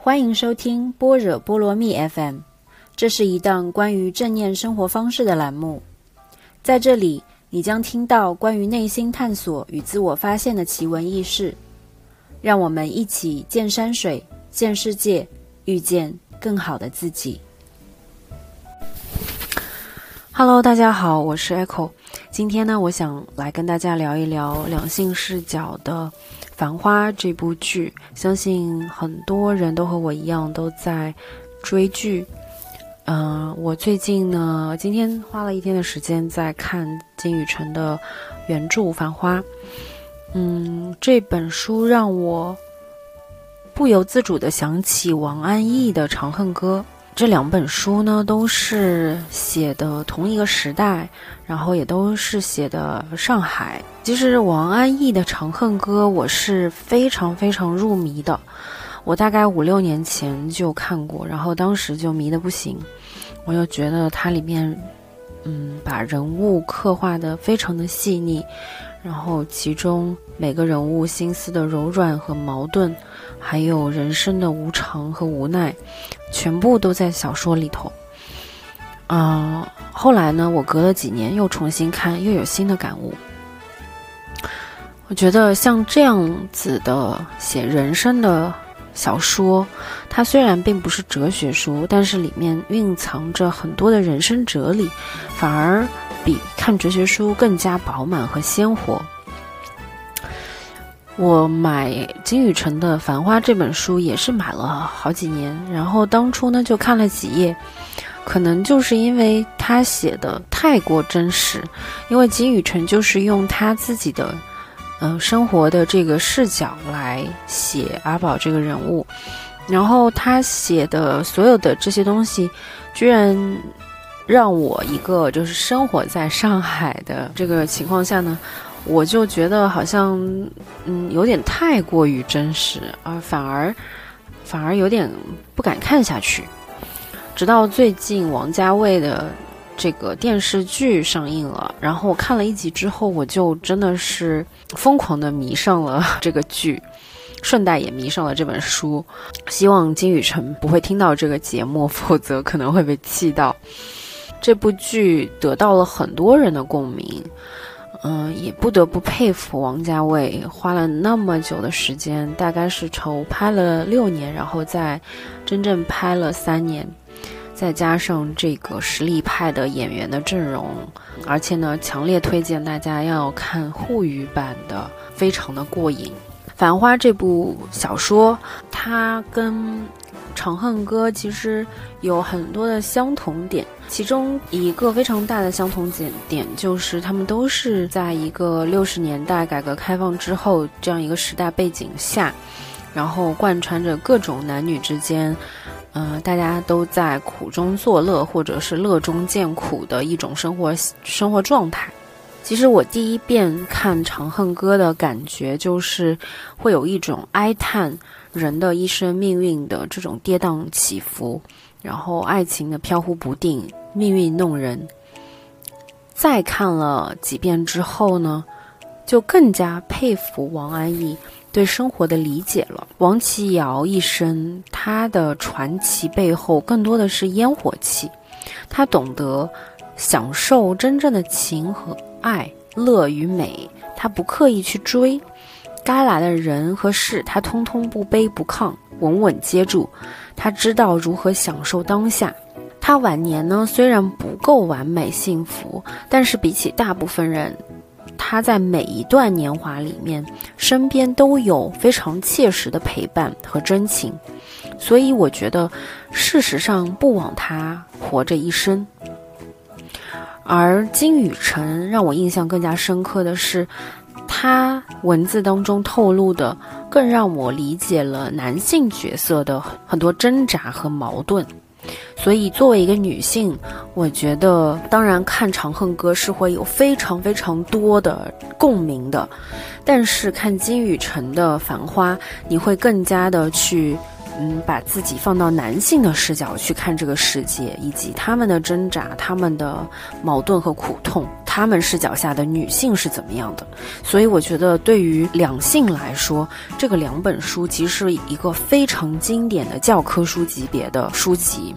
欢迎收听般若波罗蜜 FM，这是一档关于正念生活方式的栏目。在这里，你将听到关于内心探索与自我发现的奇闻异事。让我们一起见山水、见世界，遇见更好的自己。Hello，大家好，我是 Echo。今天呢，我想来跟大家聊一聊两性视角的。《繁花》这部剧，相信很多人都和我一样都在追剧。嗯，我最近呢，今天花了一天的时间在看金宇澄的原著《繁花》。嗯，这本书让我不由自主的想起王安忆的《长恨歌》。这两本书呢，都是写的同一个时代，然后也都是写的上海。其实王安忆的《长恨歌》，我是非常非常入迷的。我大概五六年前就看过，然后当时就迷得不行。我又觉得它里面，嗯，把人物刻画的非常的细腻，然后其中每个人物心思的柔软和矛盾。还有人生的无常和无奈，全部都在小说里头。啊，后来呢，我隔了几年又重新看，又有新的感悟。我觉得像这样子的写人生的小说，它虽然并不是哲学书，但是里面蕴藏着很多的人生哲理，反而比看哲学书更加饱满和鲜活。我买金宇澄的《繁花》这本书也是买了好几年，然后当初呢就看了几页，可能就是因为他写的太过真实，因为金宇澄就是用他自己的，嗯，生活的这个视角来写阿宝这个人物，然后他写的所有的这些东西，居然让我一个就是生活在上海的这个情况下呢。我就觉得好像，嗯，有点太过于真实，而反而，反而有点不敢看下去。直到最近王家卫的这个电视剧上映了，然后我看了一集之后，我就真的是疯狂的迷上了这个剧，顺带也迷上了这本书。希望金宇澄不会听到这个节目，否则可能会被气到。这部剧得到了很多人的共鸣。嗯，也不得不佩服王家卫花了那么久的时间，大概是筹拍了六年，然后再真正拍了三年，再加上这个实力派的演员的阵容，而且呢，强烈推荐大家要看沪语版的，非常的过瘾。《繁花》这部小说，它跟。《长恨歌》其实有很多的相同点，其中一个非常大的相同点点就是，他们都是在一个六十年代改革开放之后这样一个时代背景下，然后贯穿着各种男女之间，嗯，大家都在苦中作乐或者是乐中见苦的一种生活生活状态。其实我第一遍看《长恨歌》的感觉就是，会有一种哀叹。人的一生命运的这种跌宕起伏，然后爱情的飘忽不定，命运弄人。再看了几遍之后呢，就更加佩服王安忆对生活的理解了。王琦瑶一生，他的传奇背后更多的是烟火气，他懂得享受真正的情和爱、乐与美，他不刻意去追。该来的人和事，他通通不卑不亢，稳稳接住。他知道如何享受当下。他晚年呢，虽然不够完美幸福，但是比起大部分人，他在每一段年华里面，身边都有非常切实的陪伴和真情。所以我觉得，事实上不枉他活着一生。而金宇澄让我印象更加深刻的是。他文字当中透露的，更让我理解了男性角色的很多挣扎和矛盾。所以，作为一个女性，我觉得当然看《长恨歌》是会有非常非常多的共鸣的，但是看金宇澄的《繁花》，你会更加的去，嗯，把自己放到男性的视角去看这个世界，以及他们的挣扎、他们的矛盾和苦痛。他们视角下的女性是怎么样的。所以我觉得，对于两性来说，这个两本书其实是一个非常经典的教科书级别的书籍。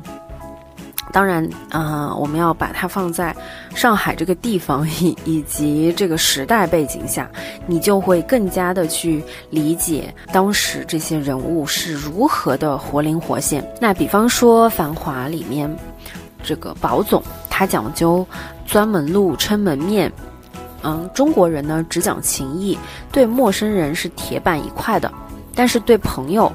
当然，啊，我们要把它放在上海这个地方以以及这个时代背景下，你就会更加的去理解当时这些人物是如何的活灵活现。那比方说《繁华》里面，这个宝总他讲究钻门路、撑门面，嗯，中国人呢只讲情义，对陌生人是铁板一块的，但是对朋友。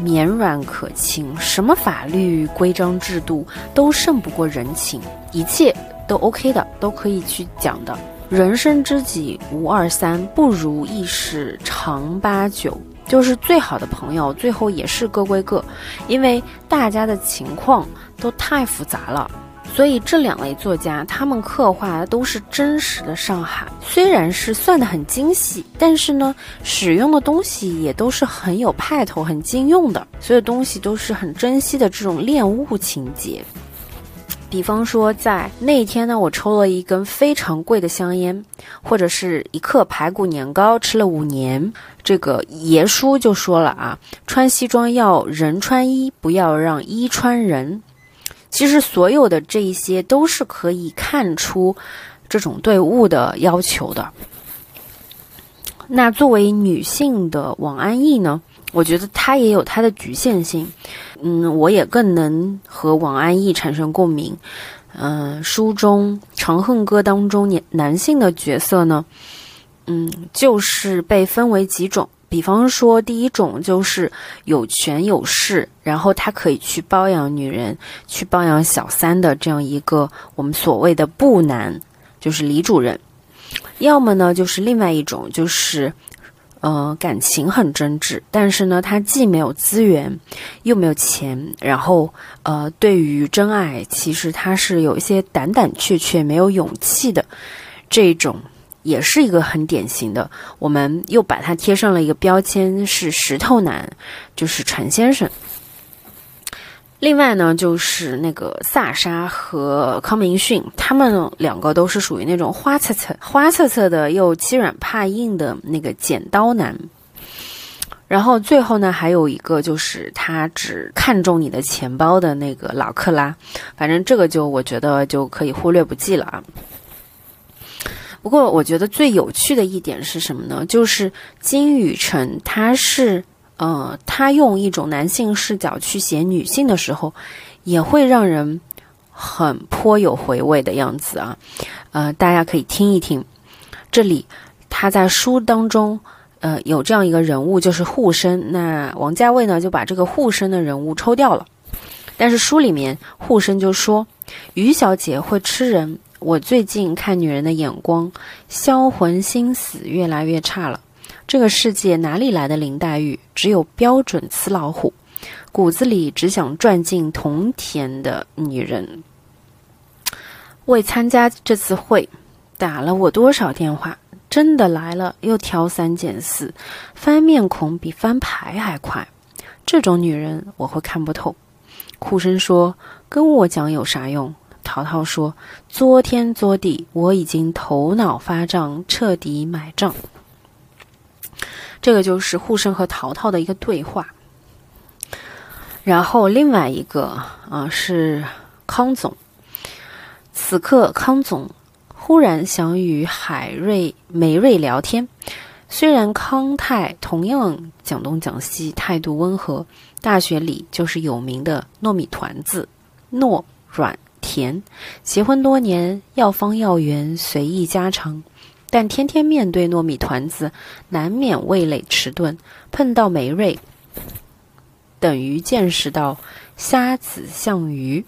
绵软可亲，什么法律规章制度都胜不过人情，一切都 OK 的，都可以去讲的。人生知己无二三，不如意事常八九，就是最好的朋友，最后也是各归各，因为大家的情况都太复杂了。所以这两位作家，他们刻画的都是真实的上海，虽然是算得很精细，但是呢，使用的东西也都是很有派头、很经用的，所有东西都是很珍惜的这种恋物情节。比方说，在那一天呢，我抽了一根非常贵的香烟，或者是一克排骨年糕吃了五年，这个爷叔就说了啊，穿西装要人穿衣，不要让衣穿人。其实所有的这一些都是可以看出这种对物的要求的。那作为女性的王安忆呢，我觉得她也有她的局限性。嗯，我也更能和王安忆产生共鸣。嗯，书中《长恨歌》当中男男性的角色呢，嗯，就是被分为几种。比方说，第一种就是有权有势，然后他可以去包养女人，去包养小三的这样一个我们所谓的不男，就是李主任；要么呢，就是另外一种，就是呃感情很真挚，但是呢，他既没有资源，又没有钱，然后呃对于真爱，其实他是有一些胆胆怯怯、没有勇气的这种。也是一个很典型的，我们又把它贴上了一个标签，是石头男，就是陈先生。另外呢，就是那个萨沙和康明逊，他们两个都是属于那种花测测、花测测的又欺软怕硬的那个剪刀男。然后最后呢，还有一个就是他只看中你的钱包的那个老克拉，反正这个就我觉得就可以忽略不计了啊。不过，我觉得最有趣的一点是什么呢？就是金宇澄，他是呃，他用一种男性视角去写女性的时候，也会让人很颇有回味的样子啊。呃，大家可以听一听。这里他在书当中，呃，有这样一个人物，就是护生。那王家卫呢，就把这个护生的人物抽掉了。但是书里面护生就说，于小姐会吃人。我最近看女人的眼光，销魂心死越来越差了。这个世界哪里来的林黛玉？只有标准雌老虎，骨子里只想赚进铜钱的女人。为参加这次会，打了我多少电话？真的来了又挑三拣四，翻面孔比翻牌还快。这种女人我会看不透。哭声说：“跟我讲有啥用？”淘淘说：“作天作地，我已经头脑发胀，彻底买账。”这个就是护生和淘淘的一个对话。然后另外一个啊是康总。此刻康总忽然想与海瑞、梅瑞聊天。虽然康泰同样讲东讲西，态度温和，大学里就是有名的糯米团子，糯软。甜，结婚多年，药方药源随意家常，但天天面对糯米团子，难免味蕾迟钝。碰到梅瑞，等于见识到虾子像鱼。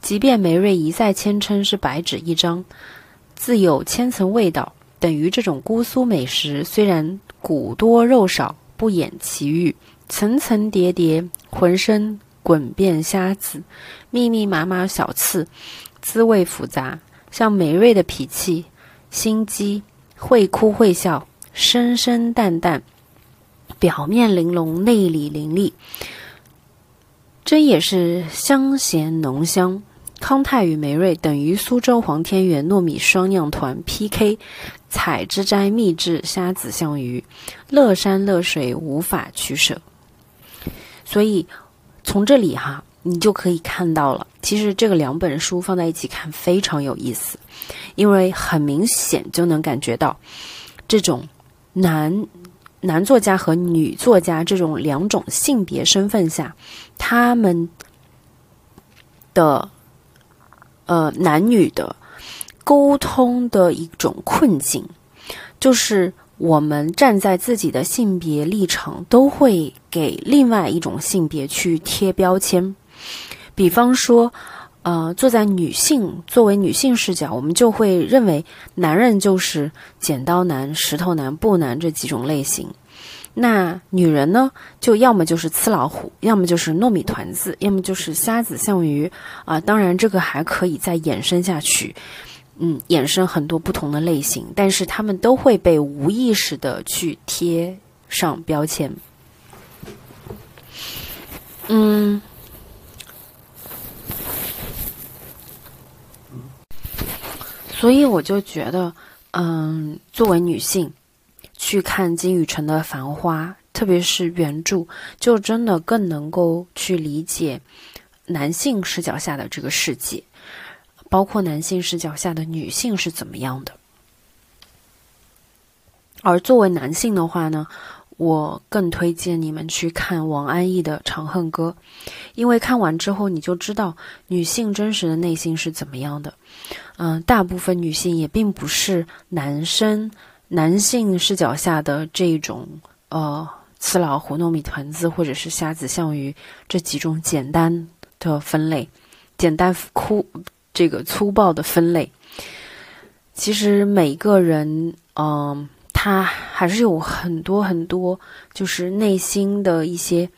即便梅瑞一再谦称是白纸一张，自有千层味道，等于这种姑苏美食虽然骨多肉少，不掩其欲，层层叠叠，浑身。滚遍虾子，密密麻麻小刺，滋味复杂。像梅瑞的脾气，心机，会哭会笑，生生淡淡，表面玲珑，内里凌厉。真也是香咸浓香，康泰与梅瑞等于苏州黄天元糯米双酿团 PK，采之斋秘制虾子香鱼，乐山乐水无法取舍。所以从这里哈，你就可以看到了，其实这个两本书放在一起看非常有意思，因为很明显就能感觉到这种男。男作家和女作家这种两种性别身份下，他们的呃男女的沟通的一种困境，就是我们站在自己的性别立场，都会给另外一种性别去贴标签，比方说。呃，坐在女性作为女性视角，我们就会认为男人就是剪刀男、石头男、布男这几种类型。那女人呢，就要么就是刺老虎，要么就是糯米团子，要么就是虾子项鱼啊。当然，这个还可以再衍生下去，嗯，衍生很多不同的类型，但是他们都会被无意识的去贴上标签。嗯。所以我就觉得，嗯，作为女性去看金宇澄的《繁花》，特别是原著，就真的更能够去理解男性视角下的这个世界，包括男性视角下的女性是怎么样的。而作为男性的话呢？我更推荐你们去看王安忆的《长恨歌》，因为看完之后你就知道女性真实的内心是怎么样的。嗯，大部分女性也并不是男生男性视角下的这种呃，刺老虎、糯米团子或者是虾子项鱼这几种简单的分类，简单粗这个粗暴的分类。其实每个人，嗯。他还是有很多很多，就是内心的一些，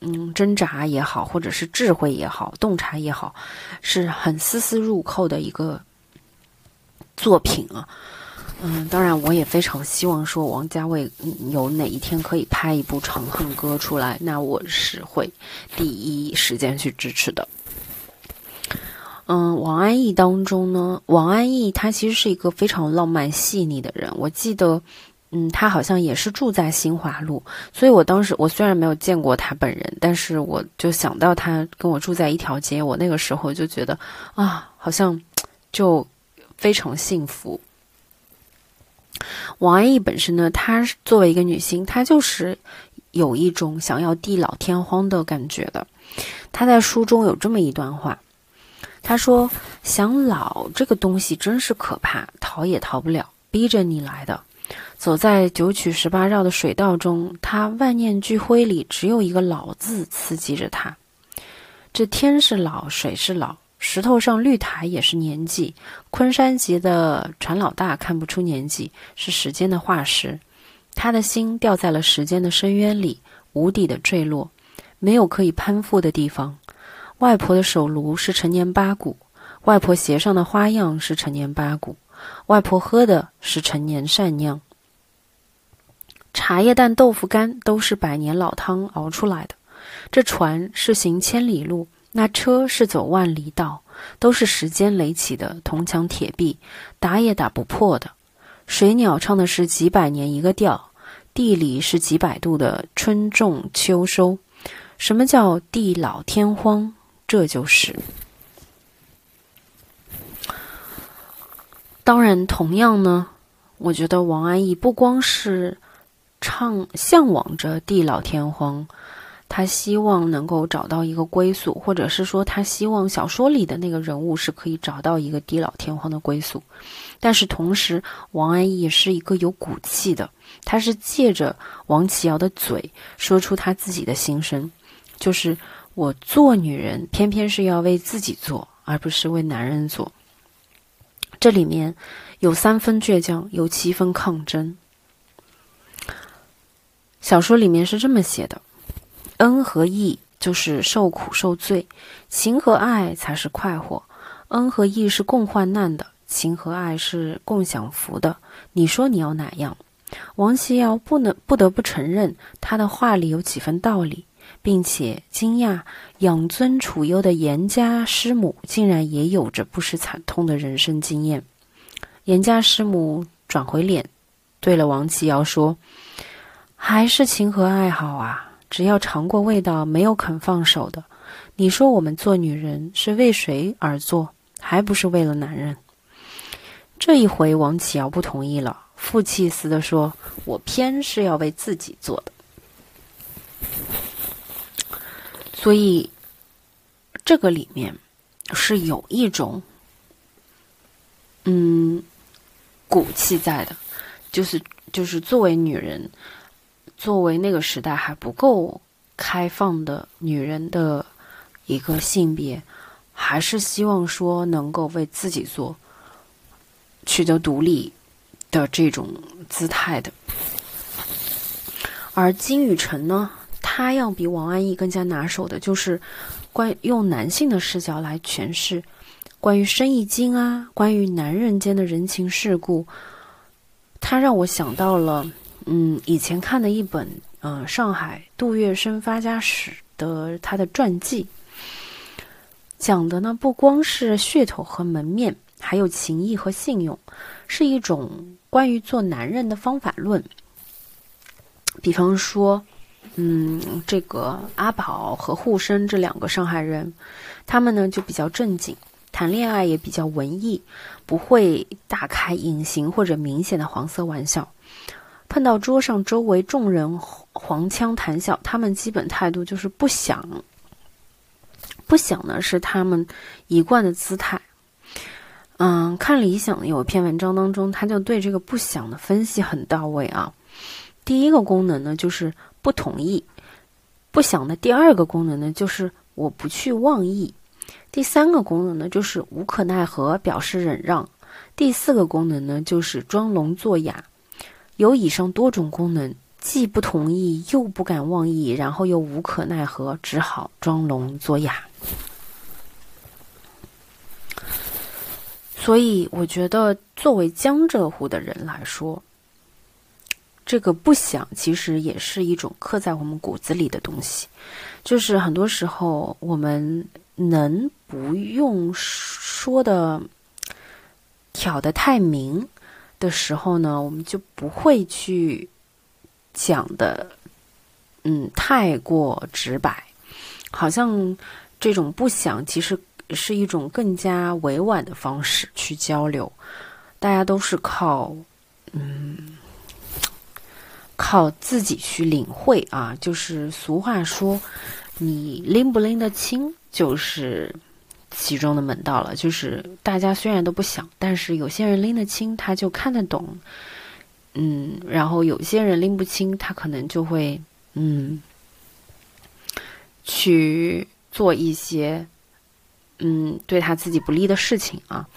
嗯，挣扎也好，或者是智慧也好，洞察也好，是很丝丝入扣的一个作品啊。嗯，当然，我也非常希望说王家卫有哪一天可以拍一部《长恨歌》出来，那我是会第一时间去支持的。嗯，王安忆当中呢，王安忆他其实是一个非常浪漫细腻的人。我记得，嗯，他好像也是住在新华路，所以我当时我虽然没有见过他本人，但是我就想到他跟我住在一条街，我那个时候就觉得啊，好像就非常幸福。王安忆本身呢，她是作为一个女性，她就是有一种想要地老天荒的感觉的。她在书中有这么一段话。他说：“想老这个东西真是可怕，逃也逃不了，逼着你来的。走在九曲十八绕的水道中，他万念俱灰里只有一个老字刺激着他。这天是老，水是老，石头上绿苔也是年纪。昆山籍的船老大看不出年纪，是时间的化石。他的心掉在了时间的深渊里，无底的坠落，没有可以攀附的地方。”外婆的手炉是陈年八股，外婆鞋上的花样是陈年八股，外婆喝的是陈年善酿。茶叶蛋、豆腐干都是百年老汤熬出来的。这船是行千里路，那车是走万里道，都是时间垒起的铜墙铁壁，打也打不破的。水鸟唱的是几百年一个调，地里是几百度的春种秋收。什么叫地老天荒？这就是，当然，同样呢，我觉得王安忆不光是唱向往着地老天荒，他希望能够找到一个归宿，或者是说他希望小说里的那个人物是可以找到一个地老天荒的归宿。但是同时，王安忆也是一个有骨气的，他是借着王琦瑶的嘴说出他自己的心声，就是。我做女人，偏偏是要为自己做，而不是为男人做。这里面有三分倔强，有七分抗争。小说里面是这么写的：恩和义就是受苦受罪，情和爱才是快活。恩和义是共患难的，情和爱是共享福的。你说你要哪样？王琦瑶不能不得不承认，他的话里有几分道理。并且惊讶养尊处优的严家师母竟然也有着不失惨痛的人生经验。严家师母转回脸，对了王启尧说：“还是情和爱好啊，只要尝过味道，没有肯放手的。你说我们做女人是为谁而做？还不是为了男人？”这一回，王启尧不同意了，负气似的说：“我偏是要为自己做的。”所以，这个里面是有一种，嗯，骨气在的，就是就是作为女人，作为那个时代还不够开放的女人的一个性别，还是希望说能够为自己做，取得独立的这种姿态的。而金宇澄呢？他要比王安忆更加拿手的，就是关用男性的视角来诠释关于生意经啊，关于男人间的人情世故。他让我想到了，嗯，以前看的一本，嗯，上海杜月笙发家史的他的传记，讲的呢不光是噱头和门面，还有情义和信用，是一种关于做男人的方法论。比方说。嗯，这个阿宝和沪生这两个上海人，他们呢就比较正经，谈恋爱也比较文艺，不会大开隐形或者明显的黄色玩笑。碰到桌上周围众人黄腔谈笑，他们基本态度就是不想。不想呢是他们一贯的姿态。嗯，看理想有一篇文章当中，他就对这个不想的分析很到位啊。第一个功能呢就是。不同意，不想的第二个功能呢，就是我不去妄议；第三个功能呢，就是无可奈何，表示忍让；第四个功能呢，就是装聋作哑。有以上多种功能，既不同意，又不敢妄议，然后又无可奈何，只好装聋作哑。所以，我觉得作为江浙沪的人来说，这个不想，其实也是一种刻在我们骨子里的东西。就是很多时候，我们能不用说的挑的太明的时候呢，我们就不会去讲的，嗯，太过直白。好像这种不想，其实是一种更加委婉的方式去交流。大家都是靠，嗯。靠自己去领会啊，就是俗话说，你拎不拎得清，就是其中的门道了。就是大家虽然都不想，但是有些人拎得清，他就看得懂，嗯，然后有些人拎不清，他可能就会嗯，去做一些嗯对他自己不利的事情啊。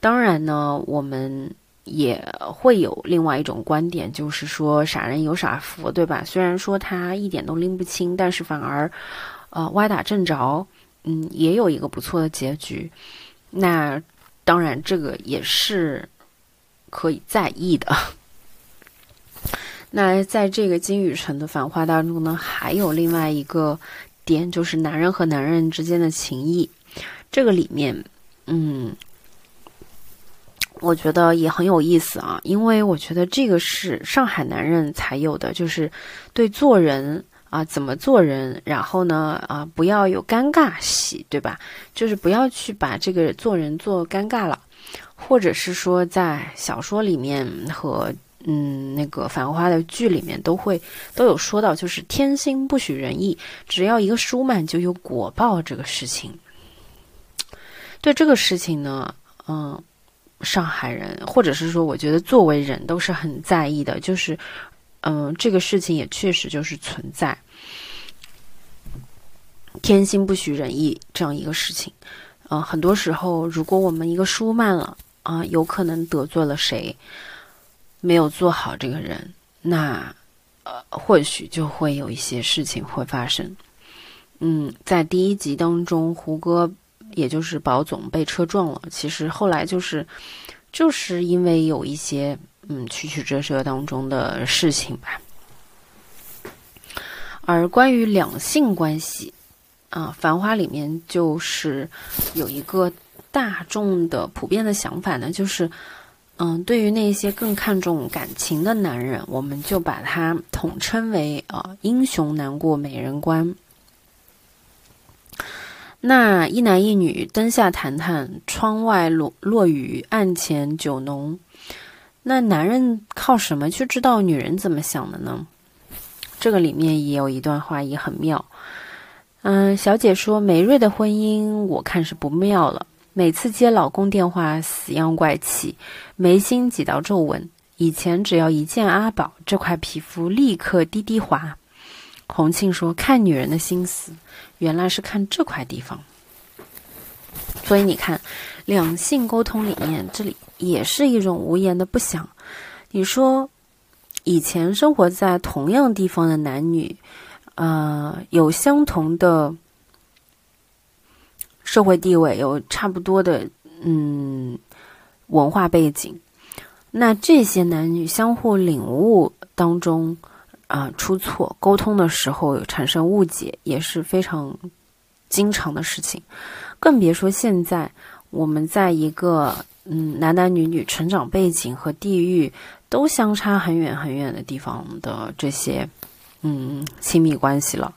当然呢，我们。也会有另外一种观点，就是说傻人有傻福，对吧？虽然说他一点都拎不清，但是反而，呃，歪打正着，嗯，也有一个不错的结局。那当然，这个也是可以在意的。那在这个金宇澄的反话当中呢，还有另外一个点，就是男人和男人之间的情谊。这个里面，嗯。我觉得也很有意思啊，因为我觉得这个是上海男人才有的，就是对做人啊，怎么做人，然后呢啊，不要有尴尬戏，对吧？就是不要去把这个做人做尴尬了，或者是说在小说里面和嗯那个繁花的剧里面都会都有说到，就是天心不许人意，只要一个舒慢就有果报这个事情。对这个事情呢，嗯。上海人，或者是说，我觉得作为人都是很在意的，就是，嗯，这个事情也确实就是存在，天心不许人意这样一个事情，嗯，很多时候，如果我们一个疏慢了啊，有可能得罪了谁，没有做好这个人，那呃，或许就会有一些事情会发生。嗯，在第一集当中，胡歌。也就是保总被车撞了，其实后来就是，就是因为有一些嗯曲曲折折当中的事情吧。而关于两性关系，啊，《繁花》里面就是有一个大众的普遍的想法呢，就是，嗯，对于那些更看重感情的男人，我们就把它统称为啊，英雄难过美人关。那一男一女灯下谈谈，窗外落落雨，案前酒浓。那男人靠什么去知道女人怎么想的呢？这个里面也有一段话也很妙。嗯，小姐说梅瑞的婚姻我看是不妙了，每次接老公电话死样怪气，眉心几道皱纹。以前只要一见阿宝，这块皮肤立刻滴滴滑。洪庆说看女人的心思。原来是看这块地方，所以你看，两性沟通里面，这里也是一种无言的不想。你说，以前生活在同样地方的男女，呃，有相同的社会地位，有差不多的嗯文化背景，那这些男女相互领悟当中。啊，出错沟通的时候产生误解也是非常经常的事情，更别说现在我们在一个嗯男男女女成长背景和地域都相差很远很远的地方的这些嗯亲密关系了，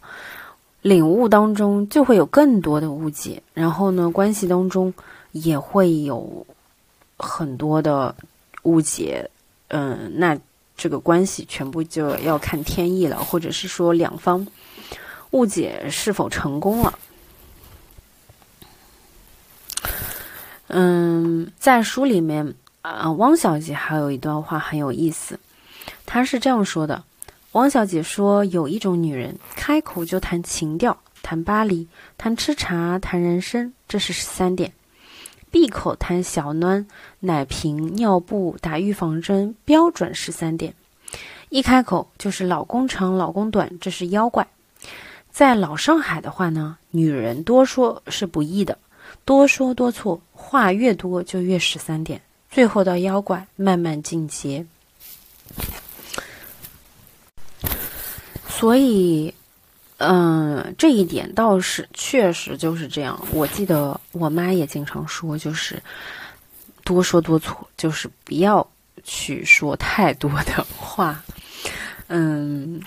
领悟当中就会有更多的误解，然后呢，关系当中也会有很多的误解，嗯，那。这个关系全部就要看天意了，或者是说两方误解是否成功了。嗯，在书里面啊，汪小姐还有一段话很有意思，她是这样说的：汪小姐说，有一种女人，开口就谈情调，谈巴黎，谈吃茶，谈人生，这是十三点；闭口谈小暖。奶瓶、尿布、打预防针，标准十三点。一开口就是老公长、老公短，这是妖怪。在老上海的话呢，女人多说是不易的，多说多错，话越多就越十三点，最后到妖怪，慢慢进阶。所以，嗯，这一点倒是确实就是这样。我记得我妈也经常说，就是。多说多错，就是不要去说太多的话。嗯，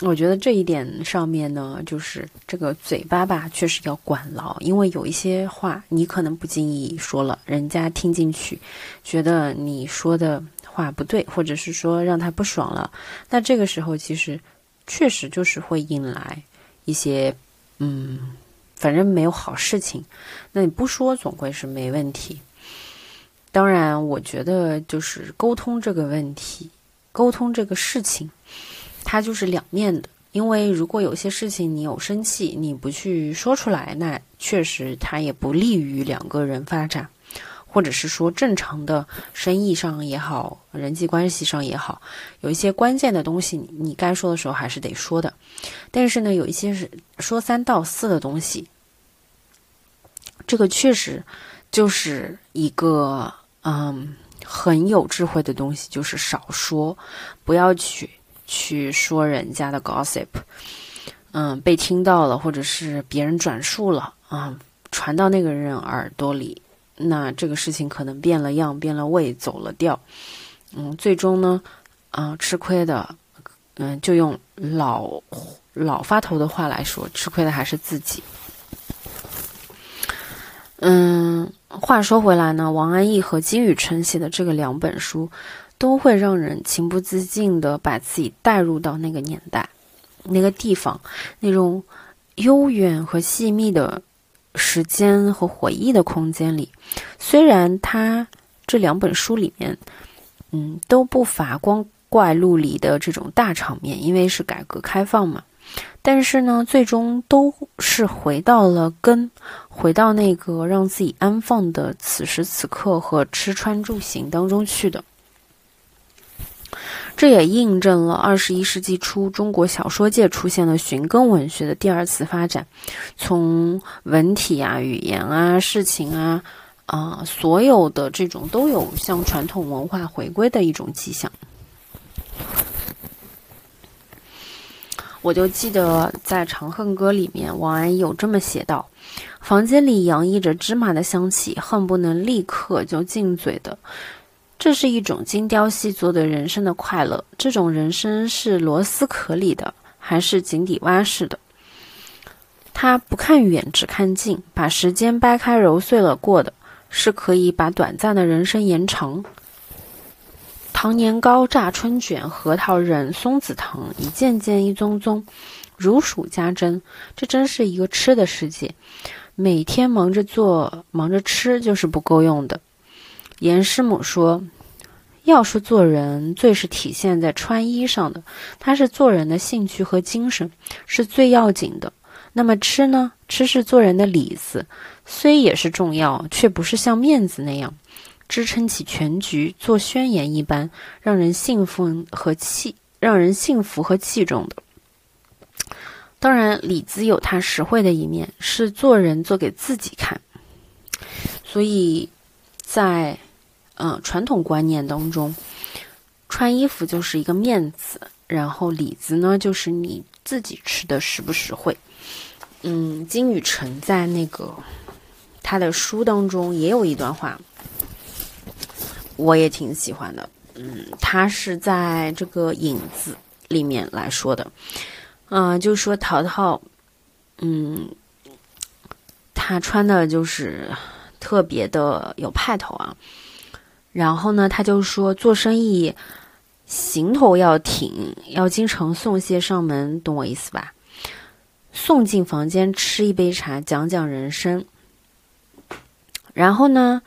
我觉得这一点上面呢，就是这个嘴巴吧，确实要管牢，因为有一些话你可能不经意说了，人家听进去，觉得你说的话不对，或者是说让他不爽了，那这个时候其实确实就是会引来一些嗯，反正没有好事情。那你不说，总归是没问题。当然，我觉得就是沟通这个问题，沟通这个事情，它就是两面的。因为如果有些事情你有生气，你不去说出来，那确实它也不利于两个人发展，或者是说正常的生意上也好，人际关系上也好，有一些关键的东西，你该说的时候还是得说的。但是呢，有一些是说三道四的东西，这个确实就是一个。嗯，很有智慧的东西就是少说，不要去去说人家的 gossip。嗯，被听到了，或者是别人转述了啊，传到那个人耳朵里，那这个事情可能变了样、变了味、走了调。嗯，最终呢，啊，吃亏的，嗯，就用老老发头的话来说，吃亏的还是自己。嗯。话说回来呢，王安忆和金宇澄写的这个两本书，都会让人情不自禁地把自己带入到那个年代、那个地方、那种悠远和细密的时间和回忆的空间里。虽然他这两本书里面，嗯，都不乏光怪陆离的这种大场面，因为是改革开放嘛。但是呢，最终都是回到了根，回到那个让自己安放的此时此刻和吃穿住行当中去的。这也印证了二十一世纪初中国小说界出现了寻根文学的第二次发展，从文体啊、语言啊、事情啊，啊，所有的这种都有向传统文化回归的一种迹象。我就记得在《长恨歌》里面，王安忆有这么写道：“房间里洋溢着芝麻的香气，恨不能立刻就进嘴的。这是一种精雕细琢的人生的快乐。这种人生是螺丝壳里的，还是井底蛙式的？他不看远，只看近，把时间掰开揉碎了过的，是可以把短暂的人生延长。”糖年糕、炸春卷、核桃仁、松子糖，一件件、一宗宗，如数家珍。这真是一个吃的世界。每天忙着做、忙着吃，就是不够用的。严师母说：“要说做人，最是体现在穿衣上的，它是做人的兴趣和精神，是最要紧的。那么吃呢？吃是做人的里子，虽也是重要，却不是像面子那样。”支撑起全局，做宣言一般，让人幸福和气，让人幸福和器重的。当然，里子有它实惠的一面，是做人做给自己看。所以，在嗯传统观念当中，穿衣服就是一个面子，然后里子呢，就是你自己吃的实不实惠。嗯，金宇澄在那个他的书当中也有一段话。我也挺喜欢的，嗯，他是在这个影子里面来说的，嗯，就说淘淘，嗯，他穿的就是特别的有派头啊，然后呢，他就说做生意行头要挺，要经常送些上门，懂我意思吧？送进房间吃一杯茶，讲讲人生，然后呢？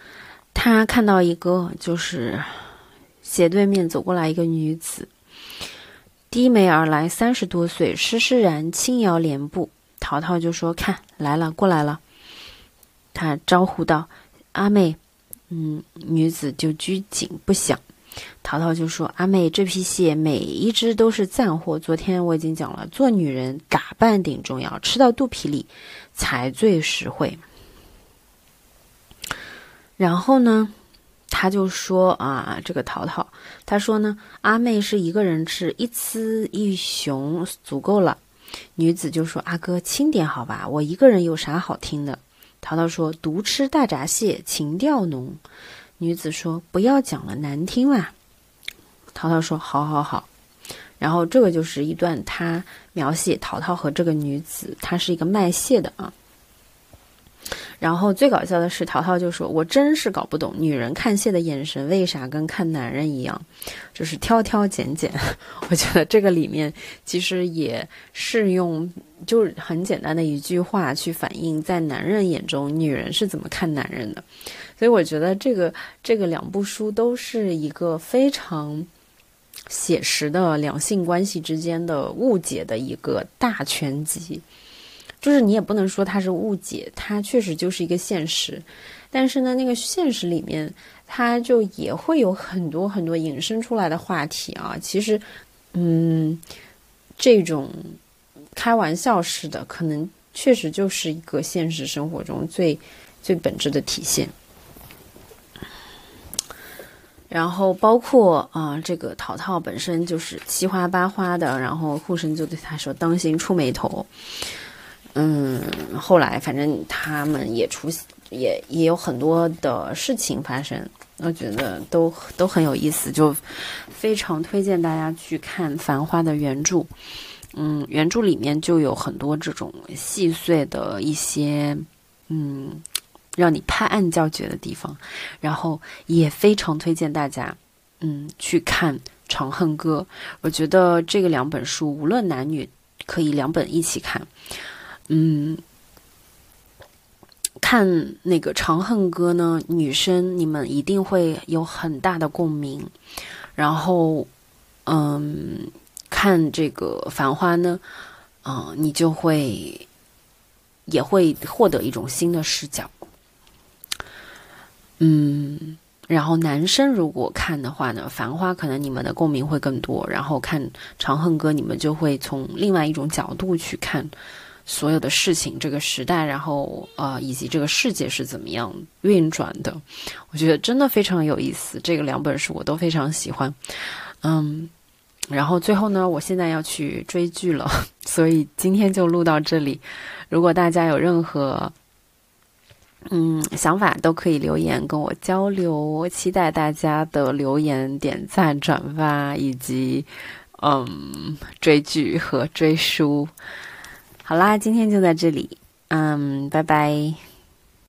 他看到一个，就是斜对面走过来一个女子，低眉而来，三十多岁，施施然，轻摇莲步。淘淘就说：“看来了，过来了。”他招呼道：“阿妹。”嗯，女子就拘谨不响。淘淘就说：“阿妹，这批蟹每一只都是赞货。昨天我已经讲了，做女人打扮顶重要，吃到肚皮里才最实惠。”然后呢，他就说啊，这个淘淘，他说呢，阿妹是一个人吃一雌一雄足够了。女子就说：“阿哥轻点好吧，我一个人有啥好听的？”淘淘说：“独吃大闸蟹，情调浓。”女子说：“不要讲了，难听啦。”淘淘说：“好好好。”然后这个就是一段他描写淘淘和这个女子，她是一个卖蟹的啊。然后最搞笑的是，淘淘就说：“我真是搞不懂，女人看蟹的眼神为啥跟看男人一样，就是挑挑拣拣。”我觉得这个里面其实也是用，就是很简单的一句话去反映在男人眼中女人是怎么看男人的。所以我觉得这个这个两部书都是一个非常写实的两性关系之间的误解的一个大全集。就是你也不能说它是误解，它确实就是一个现实，但是呢，那个现实里面，它就也会有很多很多引申出来的话题啊。其实，嗯，这种开玩笑式的，可能确实就是一个现实生活中最最本质的体现。然后包括啊，这个淘淘本身就是七花八花的，然后护生就对他说：“当心出眉头。”嗯，后来反正他们也出，也也有很多的事情发生，我觉得都都很有意思，就非常推荐大家去看《繁花》的原著。嗯，原著里面就有很多这种细碎的一些，嗯，让你拍案叫绝的地方。然后也非常推荐大家，嗯，去看《长恨歌》。我觉得这个两本书无论男女，可以两本一起看。嗯，看那个《长恨歌》呢，女生你们一定会有很大的共鸣。然后，嗯，看这个《繁花》呢，啊，你就会也会获得一种新的视角。嗯，然后男生如果看的话呢，《繁花》可能你们的共鸣会更多。然后看《长恨歌》，你们就会从另外一种角度去看。所有的事情，这个时代，然后呃，以及这个世界是怎么样运转的，我觉得真的非常有意思。这个两本书我都非常喜欢，嗯，然后最后呢，我现在要去追剧了，所以今天就录到这里。如果大家有任何嗯想法，都可以留言跟我交流。我期待大家的留言、点赞、转发以及嗯追剧和追书。好啦，今天就在这里，嗯，拜拜。